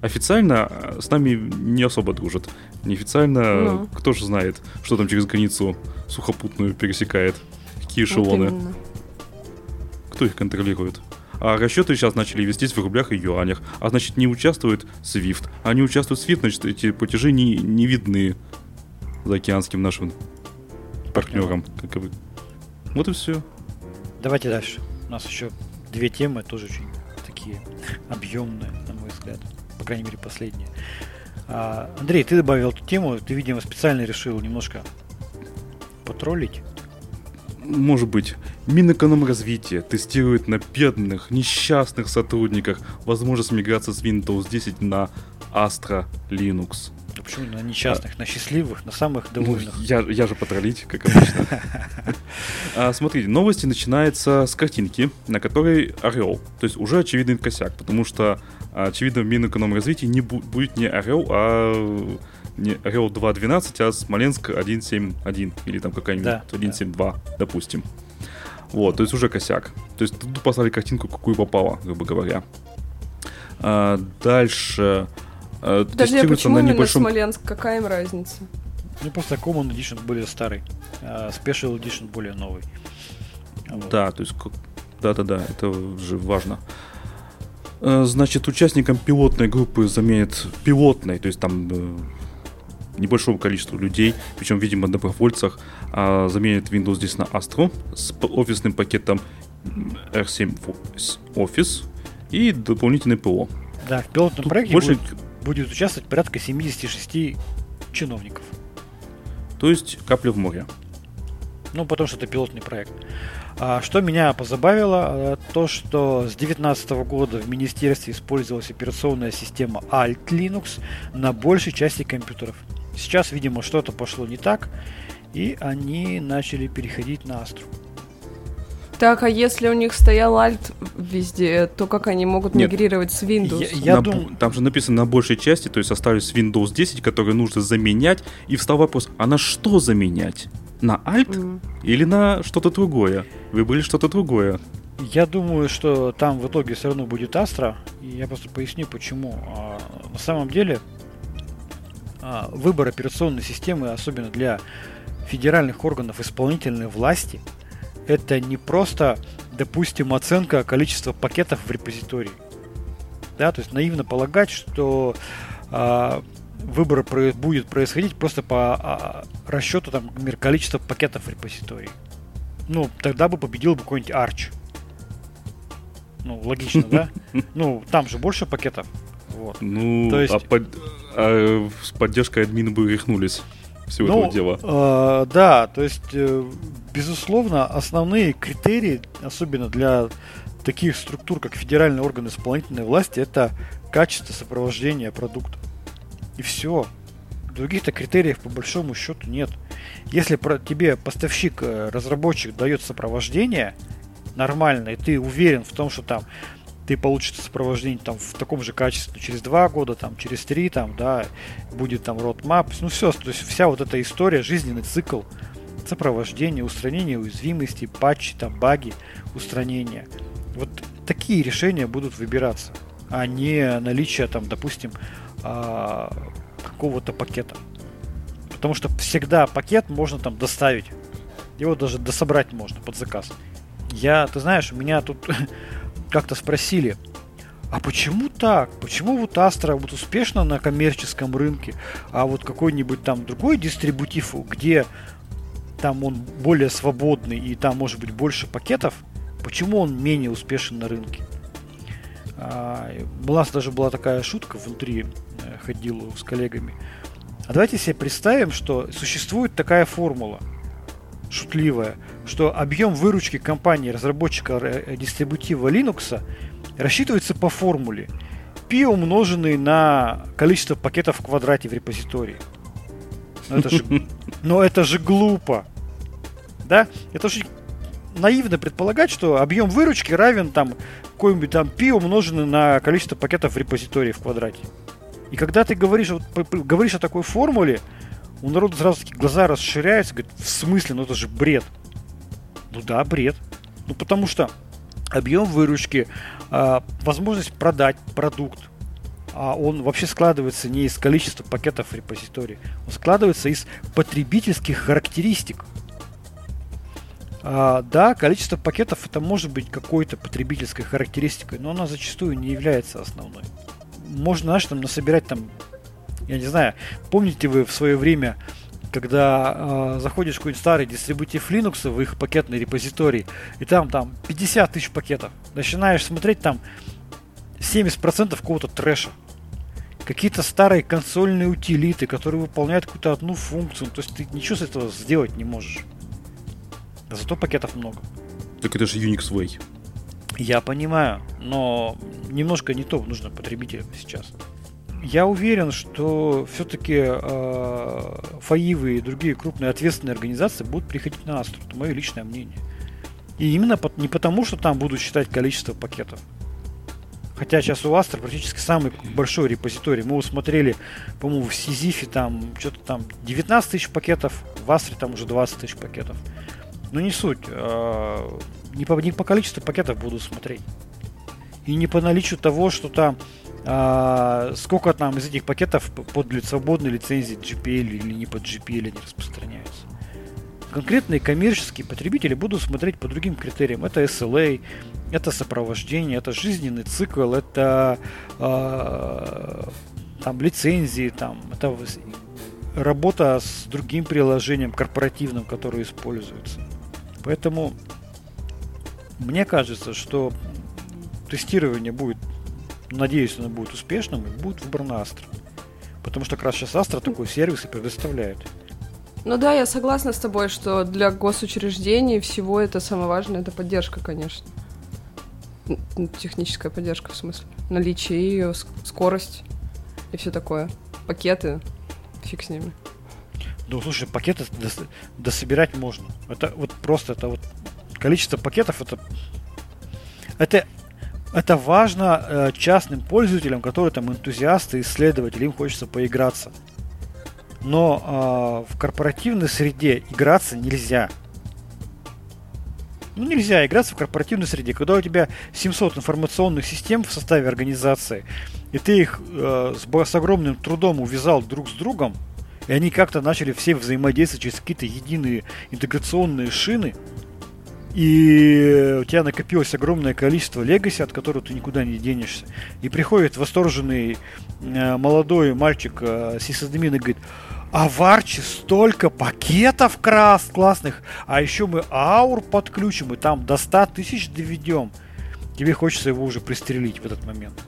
Официально а, с нами не особо дружат. Неофициально, ну. кто же знает, что там через границу сухопутную пересекает, какие эшелоны. Вот кто их контролирует? А расчеты сейчас начали вестись в рублях и юанях, а значит не участвует SWIFT. А не участвует SWIFT, значит эти платежи не, не видны заокеанским нашим партнерам. Как и... Вот и все. Давайте дальше. У нас еще две темы, тоже очень такие объемные, на мой взгляд. По крайней мере, последние. А, Андрей, ты добавил эту тему, ты, видимо, специально решил немножко потроллить. Может быть. Минэкономразвитие тестирует на бедных, несчастных сотрудниках возможность миграции с Windows 10 на Astra Linux. Да почему на несчастных, а, на счастливых, на самых ну, довольных? Ну, я, я же потроллить, как обычно. а, смотрите, новости начинаются с картинки, на которой орел. То есть уже очевидный косяк, потому что, очевидно, в Минэкономразвитии не бу- будет не орел, а не орел 2.12, а Смоленск 1.7.1 или там какая-нибудь да, 1.7.2, да. допустим. Вот, то есть уже косяк. То есть тут послали картинку, какую попало, грубо говоря. А, дальше Подожди, а почему на небольшом... Смоленск? Какая им разница? Ну, просто Common Edition более старый, а Special Edition более новый. Вот. Да, то есть, да-да-да, это же важно. Значит, участникам пилотной группы заменят пилотной, то есть там э, небольшому количеству людей, причем, видимо, добровольцах, а заменят Windows 10 на Astro с офисным пакетом R7 Office и дополнительный ПО. Да, в пилотном Тут проекте больше... будет будет участвовать порядка 76 чиновников. То есть капля в море. Ну, потому что это пилотный проект. А, что меня позабавило, а, то, что с 2019 года в министерстве использовалась операционная система Alt Linux на большей части компьютеров. Сейчас, видимо, что-то пошло не так, и они начали переходить на Astra. Так, а если у них стоял Alt везде, то как они могут Нет, мигрировать с Windows? Я, я на, дум... Там же написано на большей части, то есть остались Windows 10, который нужно заменять, и встал вопрос, а на что заменять? На Alt mm. или на что-то другое? Выбрали что-то другое. Я думаю, что там в итоге все равно будет Astra, и я просто поясню почему. А, на самом деле а, выбор операционной системы, особенно для федеральных органов исполнительной власти – это не просто, допустим, оценка количества пакетов в репозитории. Да, то есть наивно полагать, что а, выбор будет происходить просто по а, расчету там, например, количества пакетов в репозитории. Ну, тогда бы победил бы какой-нибудь Arch. Ну, логично, да? Ну, там же больше пакетов. Вот. Ну, То есть... а, под... а с поддержкой админа бы рехнулись всего ну, этого дела. Э, да, то есть, э, безусловно, основные критерии, особенно для таких структур, как федеральный орган исполнительной власти, это качество сопровождения продукта. И все. Других-то критериев по большому счету нет. Если про тебе поставщик, э, разработчик дает сопровождение нормально, и ты уверен в том, что там ты получишь сопровождение там в таком же качестве через два года, там через три, там, да, будет там roadmap, ну все, то есть вся вот эта история, жизненный цикл сопровождения, устранения уязвимостей, патчи, там, баги, устранения. Вот такие решения будут выбираться, а не наличие там, допустим, а, какого-то пакета. Потому что всегда пакет можно там доставить. Его даже дособрать можно под заказ. Я, ты знаешь, меня тут как-то спросили, а почему так? Почему вот Astra вот успешно на коммерческом рынке, а вот какой-нибудь там другой дистрибутив, где там он более свободный и там может быть больше пакетов, почему он менее успешен на рынке? А, у нас даже была такая шутка внутри, э, ходил с коллегами. А давайте себе представим, что существует такая формула, шутливая, что объем выручки компании разработчика э, дистрибутива Linux рассчитывается по формуле π умноженный на количество пакетов в квадрате в репозитории. Но это же, но это же глупо. Да? Это очень наивно предполагать, что объем выручки равен там какой-нибудь там π умноженный на количество пакетов в репозитории в квадрате. И когда ты говоришь, говоришь о такой формуле, у народа сразу такие глаза расширяются, говорит, в смысле, ну это же бред. Ну да, бред. Ну потому что объем выручки, э, возможность продать продукт, а он вообще складывается не из количества пакетов в репозитории, он складывается из потребительских характеристик. А, да, количество пакетов это может быть какой-то потребительской характеристикой, но она зачастую не является основной. Можно, знаешь, там насобирать там, я не знаю, помните вы в свое время когда э, заходишь в какой-нибудь старый дистрибутив Linux в их пакетный репозиторий, и там там 50 тысяч пакетов. Начинаешь смотреть там 70% какого-то трэша. Какие-то старые консольные утилиты, которые выполняют какую-то одну функцию. То есть ты ничего с этого сделать не можешь. Да зато пакетов много. Так это же Unix Way. Я понимаю, но немножко не то нужно потребителям сейчас я уверен, что все-таки э, ФАИВы и другие крупные ответственные организации будут приходить на Астру. Это мое личное мнение. И именно по, не потому, что там будут считать количество пакетов. Хотя сейчас у Astra практически самый большой репозиторий. Мы усмотрели, по-моему, в Сизифе там что-то там 19 тысяч пакетов, в Астре там уже 20 тысяч пакетов. Но не суть. Э, не, по, не по количеству пакетов буду смотреть. И не по наличию того, что там а, сколько там из этих пакетов под свободной лицензией GPL или не под GPL они распространяются. Конкретные коммерческие потребители будут смотреть по другим критериям. Это SLA, это сопровождение, это жизненный цикл, это э, там лицензии, там, это работа с другим приложением корпоративным, которое используется. Поэтому мне кажется, что тестирование будет Надеюсь, оно будет успешным и будет выбран Astra. Потому что как раз сейчас Astra такой сервис и предоставляет. Ну да, я согласна с тобой, что для госучреждений всего это самое важное, это поддержка, конечно. Техническая поддержка, в смысле. Наличие ее, скорость и все такое. Пакеты, фиг с ними. Ну, слушай, пакеты дос- дособирать можно. Это вот просто, это вот количество пакетов, это это это важно э, частным пользователям, которые там энтузиасты, исследователи, им хочется поиграться. Но э, в корпоративной среде играться нельзя. Ну, нельзя играться в корпоративной среде, когда у тебя 700 информационных систем в составе организации, и ты их э, с, с огромным трудом увязал друг с другом, и они как-то начали все взаимодействовать через какие-то единые интеграционные шины, и у тебя накопилось огромное количество легаси, от которого ты никуда не денешься. И приходит восторженный э, молодой мальчик э, сисадмин и говорит, а в Арчи столько пакетов крас классных, а еще мы аур подключим и там до 100 тысяч доведем. Тебе хочется его уже пристрелить в этот момент.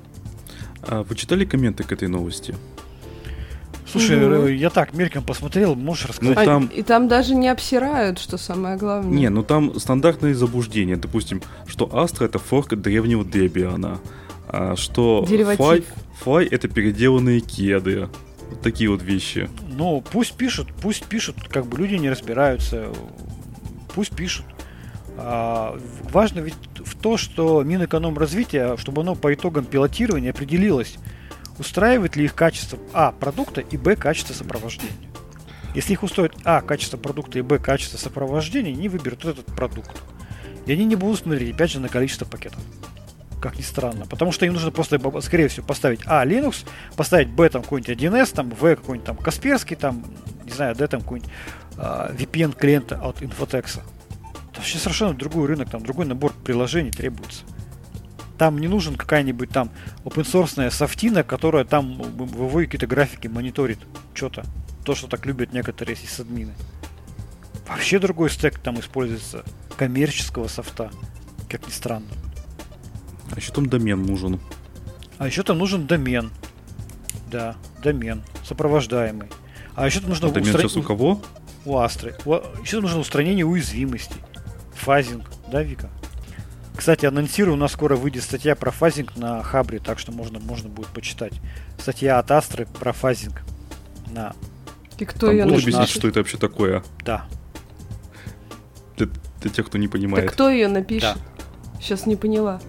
А вы читали комменты к этой новости? Слушай, угу. я так мельком посмотрел, можешь ну, рассказать? Ну, там... И там даже не обсирают, что самое главное. Не, ну там стандартные заблуждения. Допустим, что Астра это форк древнего Дебиана, а что Фай, Фай это переделанные кеды. Вот такие вот вещи. Ну, пусть пишут, пусть пишут, как бы люди не разбираются, пусть пишут. А, важно ведь в то, что Минэкономразвития, чтобы оно по итогам пилотирования определилось, устраивает ли их качество А продукта и Б качество сопровождения. Если их устроит А качество продукта и Б качество сопровождения, они выберут этот продукт. И они не будут смотреть, опять же, на количество пакетов. Как ни странно. Потому что им нужно просто, скорее всего, поставить А Linux, поставить Б там какой-нибудь 1С, там В какой-нибудь там Касперский, там, не знаю, Д там какой-нибудь э, VPN клиента от Infotex. Это вообще совершенно другой рынок, там другой набор приложений требуется. Там не нужен какая-нибудь там open source софтина, которая там выводит какие-то графики, мониторит что-то. То, что так любят некоторые сисадмины. Вообще другой стек там используется. Коммерческого софта. Как ни странно. А еще там домен нужен. А еще там нужен домен. Да, домен. Сопровождаемый. А еще нужно Это устранить... сейчас у кого? У Астры. Еще нужно устранение уязвимости. Фазинг, да, Вика? Кстати, анонсирую, у нас скоро выйдет статья про фазинг на Хабре, так что можно, можно будет почитать. Статья от Астры про фазинг на... И кто Там ее будут объяснить, что это вообще такое? Да. Для, для тех, кто не понимает. Так кто ее напишет? Да. Сейчас не поняла.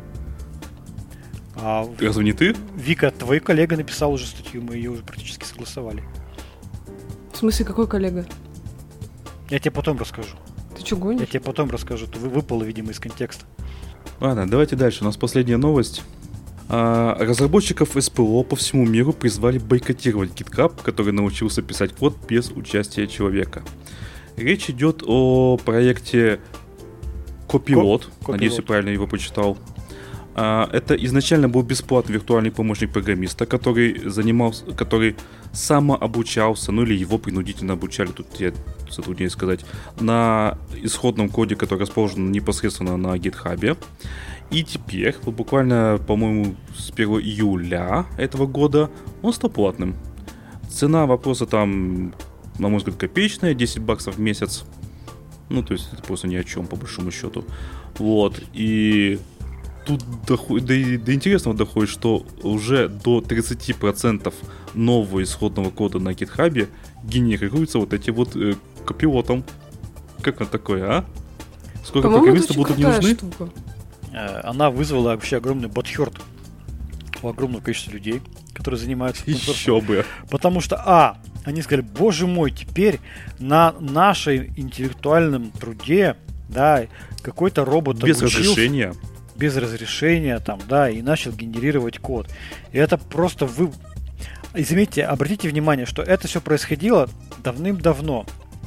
А, Разве не ты? Вика, твой коллега написал уже статью, мы ее уже практически согласовали. В смысле, какой коллега? Я тебе потом расскажу. Ты что, гонишь? Я тебе потом расскажу. Ты выпало, видимо, из контекста. Ладно, давайте дальше. У нас последняя новость. А, разработчиков СПО по всему миру призвали бойкотировать GitHub, который научился писать код без участия человека. Речь идет о проекте Copilot. Ко- Надеюсь, я правильно его почитал. А, это изначально был бесплатный виртуальный помощник программиста, который занимался, который самообучался, ну или его принудительно обучали, тут я затрудняюсь сказать, на исходном коде, который расположен непосредственно на GitHub. И теперь, вот буквально, по-моему, с 1 июля этого года он стал платным. Цена вопроса там, на мой взгляд, копеечная, 10 баксов в месяц. Ну, то есть это просто ни о чем, по большому счету. Вот. И тут доходит, до, до интересного доходит, что уже до 30% нового исходного кода на GitHub генерируется вот эти вот э, копилотом. Как это такое, а? Сколько программистов будут не нужны? Штука. Э, она вызвала вообще огромный ботхерт у огромного количества людей, которые занимаются Еще бы. Потому что, а, они сказали, боже мой, теперь на нашей интеллектуальном труде, да, какой-то робот без разрешения без разрешения, там, да, и начал генерировать код. И это просто вы... И заметьте, обратите внимание, что это все происходило давным-давно.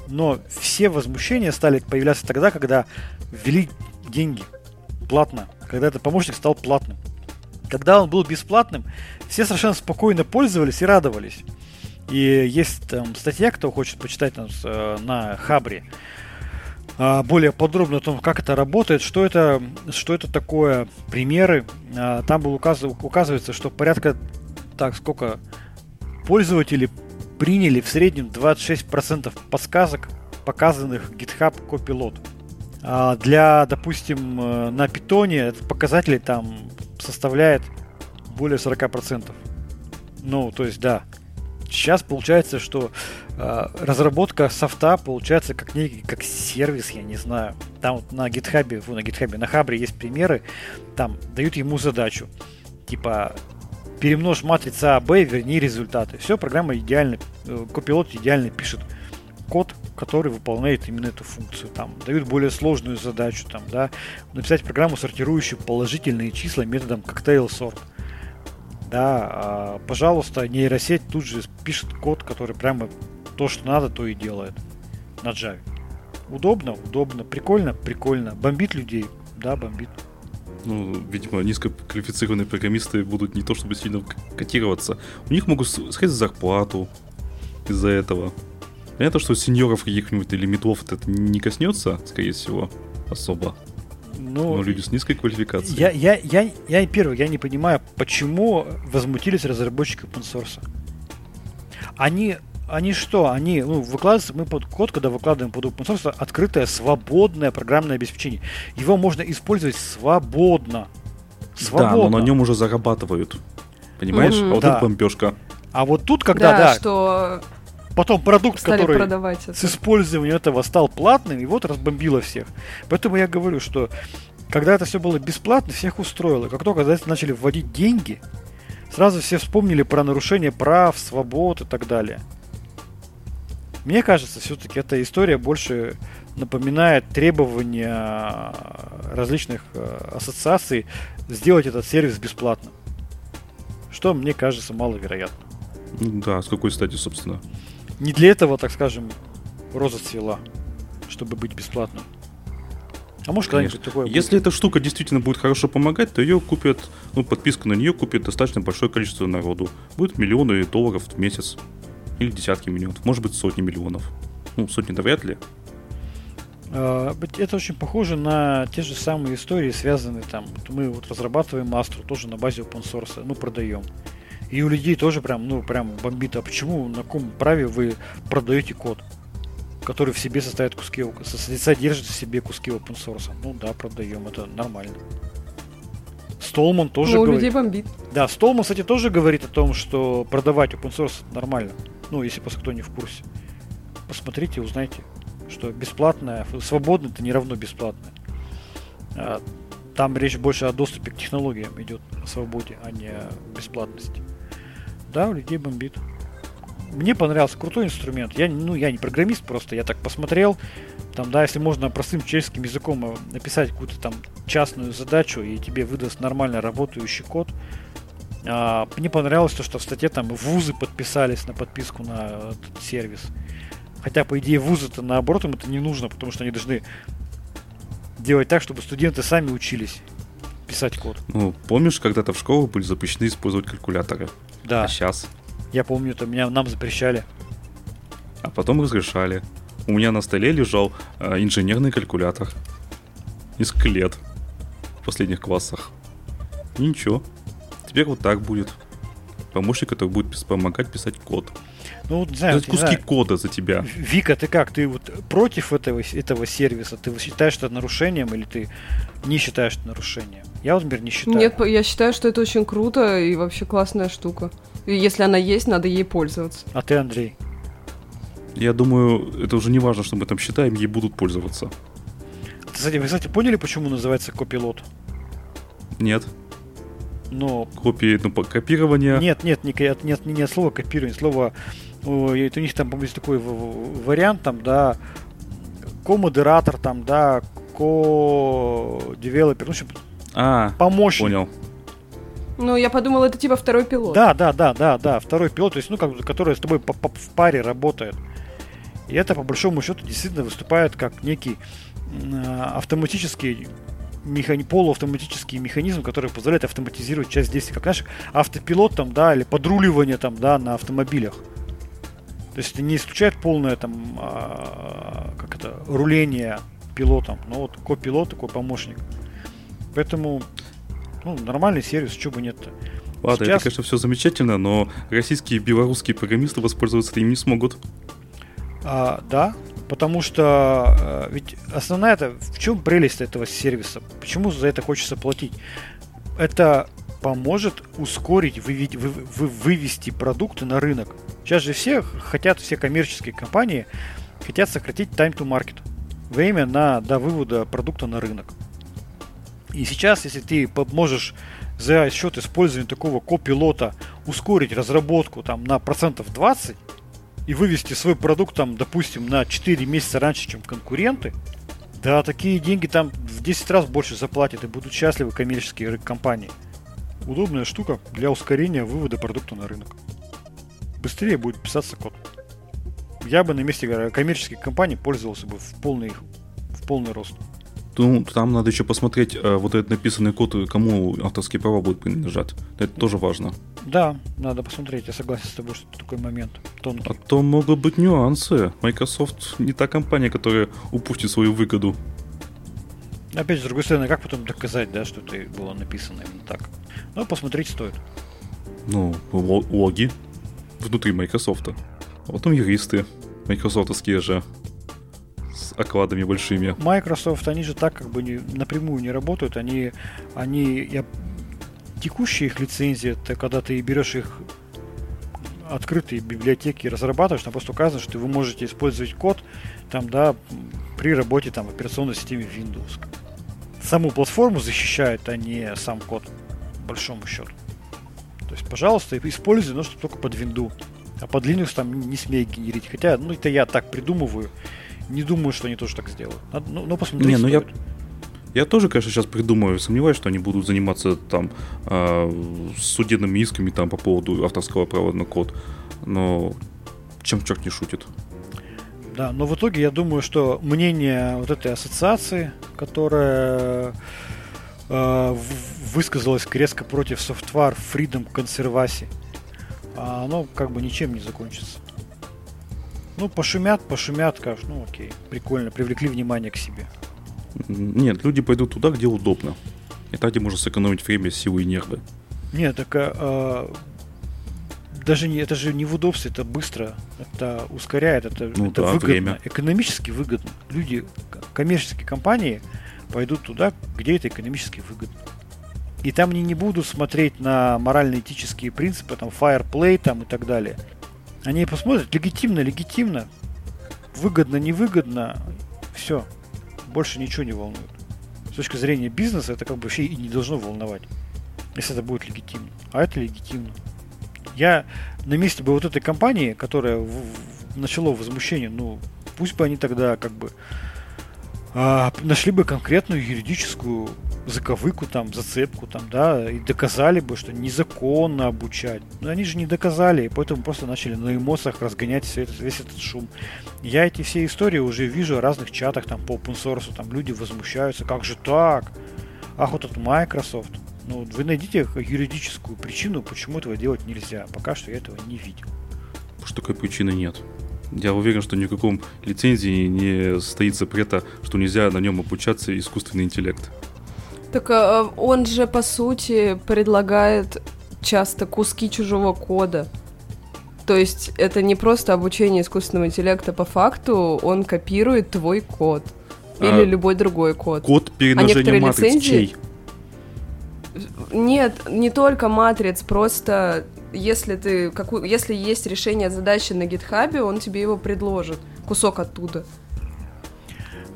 Но все возмущения стали появляться тогда, когда ввели деньги платно, когда этот помощник стал платным. Когда он был бесплатным, все совершенно спокойно пользовались и радовались. И есть там статья, кто хочет почитать там, э, на Хабре, а, более подробно о том, как это работает, что это, что это такое, примеры. А, там был указ, указывается, что порядка, так, сколько пользователи приняли в среднем 26% подсказок, показанных GitHub Copilot. А для, допустим, э, на питоне этот показатель там составляет более 40%. Ну, то есть, да. Сейчас получается, что э, разработка софта получается как некий, как сервис, я не знаю. Там вот на фу, на GitHub, на Хабре есть примеры, там дают ему задачу. Типа, перемножь матрица А, Б, верни результаты. Все, программа идеально, э, копилот идеально пишет код, который выполняет именно эту функцию. Там дают более сложную задачу, там, да, написать программу, сортирующую положительные числа методом cocktail sort да, а, пожалуйста, нейросеть тут же пишет код, который прямо то, что надо, то и делает на Java. Удобно, удобно, прикольно, прикольно. Бомбит людей, да, бомбит. Ну, видимо, низкоквалифицированные программисты будут не то чтобы сильно котироваться. У них могут сходить зарплату из-за этого. Понятно, что сеньоров каких-нибудь или медлов это не коснется, скорее всего, особо. Ну, Но люди с низкой квалификацией. Я, я, я, я первый, я не понимаю, почему возмутились разработчики open source. Они, они что? Они, ну, выкладываются, мы под код, когда выкладываем под open source, открытое, свободное программное обеспечение. Его можно использовать свободно. Свободно. Да, но на нем уже зарабатывают. Понимаешь? Mm-hmm. А вот да. это бомбежка. А вот тут, когда, да, да что Потом продукт, который с использованием этого стал платным, и вот разбомбило всех. Поэтому я говорю, что когда это все было бесплатно, всех устроило. Как только за это начали вводить деньги, сразу все вспомнили про нарушение прав, свобод и так далее. Мне кажется, все-таки эта история больше напоминает требования различных э, ассоциаций сделать этот сервис бесплатным. Что мне кажется маловероятно. Да, с какой стати, собственно? Не для этого, так скажем, роза цвела, чтобы быть бесплатным. А может когда-нибудь такое будет. Если эта штука действительно будет хорошо помогать, то ее купят, ну, подписку на нее купит достаточно большое количество народу. Будет миллионы долларов в месяц. Или десятки миллионов. Может быть, сотни миллионов. Ну, сотни-то вряд ли. А, это очень похоже на те же самые истории, связанные там. Мы вот разрабатываем Astra тоже на базе open source, ну, продаем. И у людей тоже прям, ну, прям бомбит. А почему, на каком праве вы продаете код, который в себе состоит куски, содержит в себе куски open source? Ну да, продаем, это нормально. Столман тоже ну, у говорит. людей бомбит. Да, Столман, кстати, тоже говорит о том, что продавать open source нормально. Ну, если просто кто не в курсе. Посмотрите, узнайте, что бесплатное, свободное это не равно бесплатное. А, там речь больше о доступе к технологиям идет, о свободе, а не о бесплатности. Да, у людей бомбит. Мне понравился крутой инструмент. Я, ну, я не программист просто, я так посмотрел. Там, да, если можно простым человеческим языком э, написать какую-то там частную задачу, и тебе выдаст нормально работающий код. А, мне понравилось то, что в статье там вузы подписались на подписку на этот сервис. Хотя, по идее, вузы-то наоборот им это не нужно, потому что они должны делать так, чтобы студенты сами учились писать код. Ну, помнишь, когда-то в школу были запрещены использовать калькуляторы? Да. А сейчас? Я помню, это меня нам запрещали. А потом разрешали. У меня на столе лежал э, инженерный калькулятор. Несколько лет. В последних классах. И ничего. Теперь вот так будет. Помощник, который будет помогать писать код. Ну, вот, знаю, не куски знаю. кода за тебя. Вика, ты как? Ты вот против этого, этого сервиса? Ты считаешь это нарушением или ты не считаешь это нарушением? Я, вот, например, не считаю. Нет, я считаю, что это очень круто и вообще классная штука. И если она есть, надо ей пользоваться. А ты, Андрей? Я думаю, это уже не важно, что мы там считаем, ей будут пользоваться. Кстати, вы, кстати, поняли, почему называется копилот? Нет. Но... Копии, ну, копирование. Нет, нет, не, нет, нет, не, не слово копирование, слово... Это у них там, по-моему, такой вариант, там, да, ко-модератор, там, да, ко-девелопер, ну, в общем, а, помощник. Понял. Ну, я подумал, это типа второй пилот. Да, да, да, да, да, второй пилот, то есть, ну, как бы, который с тобой по -по в паре работает. И это, по большому счету, действительно выступает как некий автоматический механи- полуавтоматический механизм, который позволяет автоматизировать часть действий, как знаешь, автопилот там, да, или подруливание там, да, на автомобилях. То есть это не исключает полное там, а, как это, руление пилотом, но вот копилот такой помощник. Поэтому, ну, нормальный сервис, чего бы нет-то. Ладно, Сейчас... это, конечно, все замечательно, но российские и белорусские программисты воспользоваться этим не смогут. А, да, потому что э, ведь основная это в чем прелесть этого сервиса? Почему за это хочется платить? Это поможет ускорить вывести, вы, вы, вывести продукты на рынок. Сейчас же все хотят, все коммерческие компании хотят сократить time to market. Время на, до вывода продукта на рынок. И сейчас, если ты можешь за счет использования такого копилота ускорить разработку там, на процентов 20 и вывести свой продукт, там, допустим, на 4 месяца раньше, чем конкуренты, да, такие деньги там в 10 раз больше заплатят и будут счастливы коммерческие компании. Удобная штука для ускорения вывода продукта на рынок. Быстрее будет писаться код. Я бы на месте коммерческих компаний пользовался бы в полный, в полный рост. Ну, там надо еще посмотреть, э, вот этот написанный код, кому авторские права будут принадлежать. Это тоже важно. Да, надо посмотреть, я согласен с тобой, что это такой момент тонкий. А то могут быть нюансы. Microsoft не та компания, которая упустит свою выгоду. Опять с другой стороны, как потом доказать, да, что это было написано именно так? Ну, посмотреть стоит. Ну, логи внутри Microsoft. А потом юристы майкрософтовские же с окладами большими. Microsoft, они же так как бы не, напрямую не работают, они, они я, текущие их лицензии, это когда ты берешь их открытые библиотеки разрабатываешь, там просто указано, что вы можете использовать код там, да, при работе там, в операционной системе Windows. Саму платформу защищают, а не сам код, по большому счету. То есть, пожалуйста, используй, но что только под Windows. А под Linux там не смей генерить. Хотя, ну, это я так придумываю. Не думаю, что они тоже так сделают. Надо, ну, ну, посмотреть Не, ну я, я тоже, конечно, сейчас придумаю, сомневаюсь, что они будут заниматься там э, судебными исками там по поводу авторского права на код. Но чем черт не шутит. Да, но в итоге я думаю, что мнение вот этой ассоциации, которая э, высказалась резко против Software Freedom Conservancy, оно как бы ничем не закончится. Ну, пошумят, пошумят, скажут, ну окей, прикольно, привлекли внимание к себе. Нет, люди пойдут туда, где удобно. И так, где можно сэкономить время, силы и нервы. Нет, так а, даже не, это же не в удобстве, это быстро, это ускоряет, это, ну, это да, выгодно, время. экономически выгодно. Люди, коммерческие компании пойдут туда, где это экономически выгодно. И там они не будут смотреть на морально-этические принципы, там, fireplay там и так далее. Они посмотрят, легитимно, легитимно, выгодно, невыгодно, все. Больше ничего не волнует. С точки зрения бизнеса это как бы вообще и не должно волновать, если это будет легитимно. А это легитимно. Я на месте бы вот этой компании, которая в, в, начало возмущение, ну, пусть бы они тогда как бы а, нашли бы конкретную юридическую заковыку, там, зацепку, там, да, и доказали бы, что незаконно обучать. Но они же не доказали, и поэтому просто начали на эмоциях разгонять все это, весь этот шум. Я эти все истории уже вижу в разных чатах, там, по open source, там, люди возмущаются, как же так? Ах, вот это Microsoft. Ну, вы найдите юридическую причину, почему этого делать нельзя. Пока что я этого не видел. Потому что такой причины нет. Я уверен, что ни в каком лицензии не стоит запрета, что нельзя на нем обучаться искусственный интеллект. Так а, он же, по сути, предлагает часто куски чужого кода. То есть это не просто обучение искусственного интеллекта по факту, он копирует твой код. Или а любой другой код. Код перемножения а матриц лицензии... чей? Нет, не только матриц, просто если ты какую, если есть решение задачи на гитхабе, он тебе его предложит, кусок оттуда.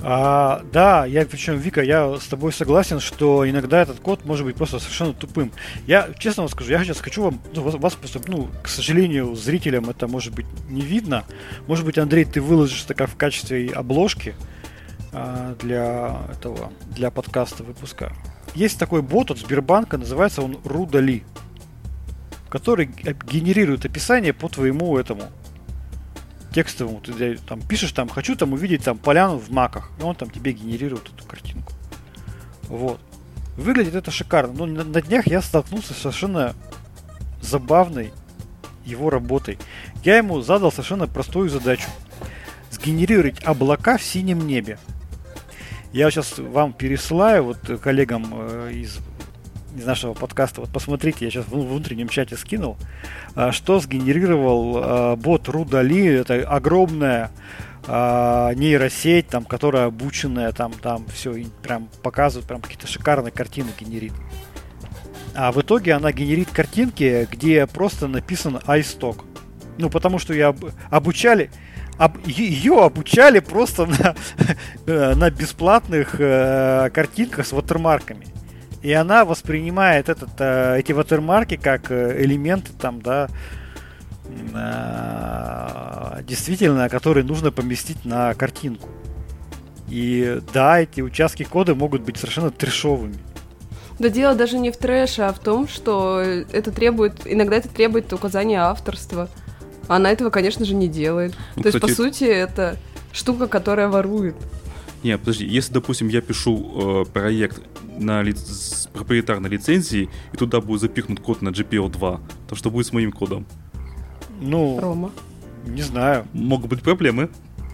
А, да, я причем, Вика, я с тобой согласен, что иногда этот код может быть просто совершенно тупым. Я честно вам скажу, я сейчас хочу вам, ну, вас, просто, ну, к сожалению, зрителям это может быть не видно. Может быть, Андрей, ты выложишь это в качестве обложки а, для этого, для подкаста выпуска. Есть такой бот от Сбербанка, называется он Рудали, который генерирует описание по твоему этому текстовому. Ты там пишешь там, хочу там увидеть там поляну в маках, и он там тебе генерирует эту картинку. Вот. Выглядит это шикарно. Но на, на днях я столкнулся с совершенно забавной его работой. Я ему задал совершенно простую задачу. Сгенерировать облака в синем небе. Я сейчас вам пересылаю вот коллегам э, из, из нашего подкаста. Вот посмотрите, я сейчас в внутреннем чате скинул, э, что сгенерировал э, бот Рудали. Это огромная э, нейросеть, там, которая обученная, там, там все прям показывает, прям какие-то шикарные картины генерит. А в итоге она генерит картинки, где просто написано iStock. Ну, потому что я обучали, об, ее обучали просто на, э, на бесплатных э, картинках с ватермарками. И она воспринимает этот, э, эти ватермарки как э, элементы там, да, э, действительно, которые нужно поместить на картинку. И да, эти участки кода могут быть совершенно трешовыми. Да дело даже не в трэше, а в том, что это требует, иногда это требует указания авторства. Она этого, конечно же, не делает. Ну, То кстати, есть, по сути, это штука, которая ворует. Не, подожди, если, допустим, я пишу э, проект на ли... с проприетарной лицензией, и туда будет запихнут код на GPL2, то что будет с моим кодом? Ну, Рома. не знаю. Могут быть проблемы.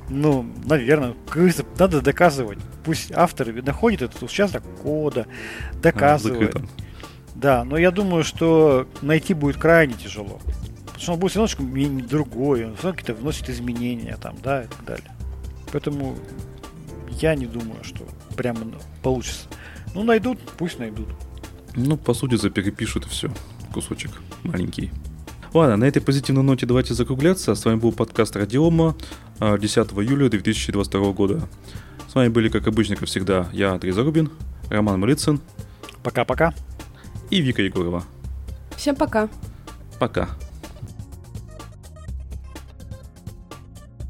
Ну, наверное, надо доказывать. Пусть автор находит этот участок кода, доказывает. А, да, но я думаю, что найти будет крайне тяжело что он будет равно другой, он какие-то вносит изменения там, да, и так далее. Поэтому я не думаю, что прямо получится. Ну, найдут, пусть найдут. Ну, по сути, заперепишут и все. Кусочек маленький. Ладно, на этой позитивной ноте давайте закругляться. С вами был подкаст Радиома 10 а, июля 2022 года. С вами были, как обычно, как всегда, я, Андрей Зарубин, Роман Малицын. Пока-пока. И Вика Егорова. Всем пока. Пока.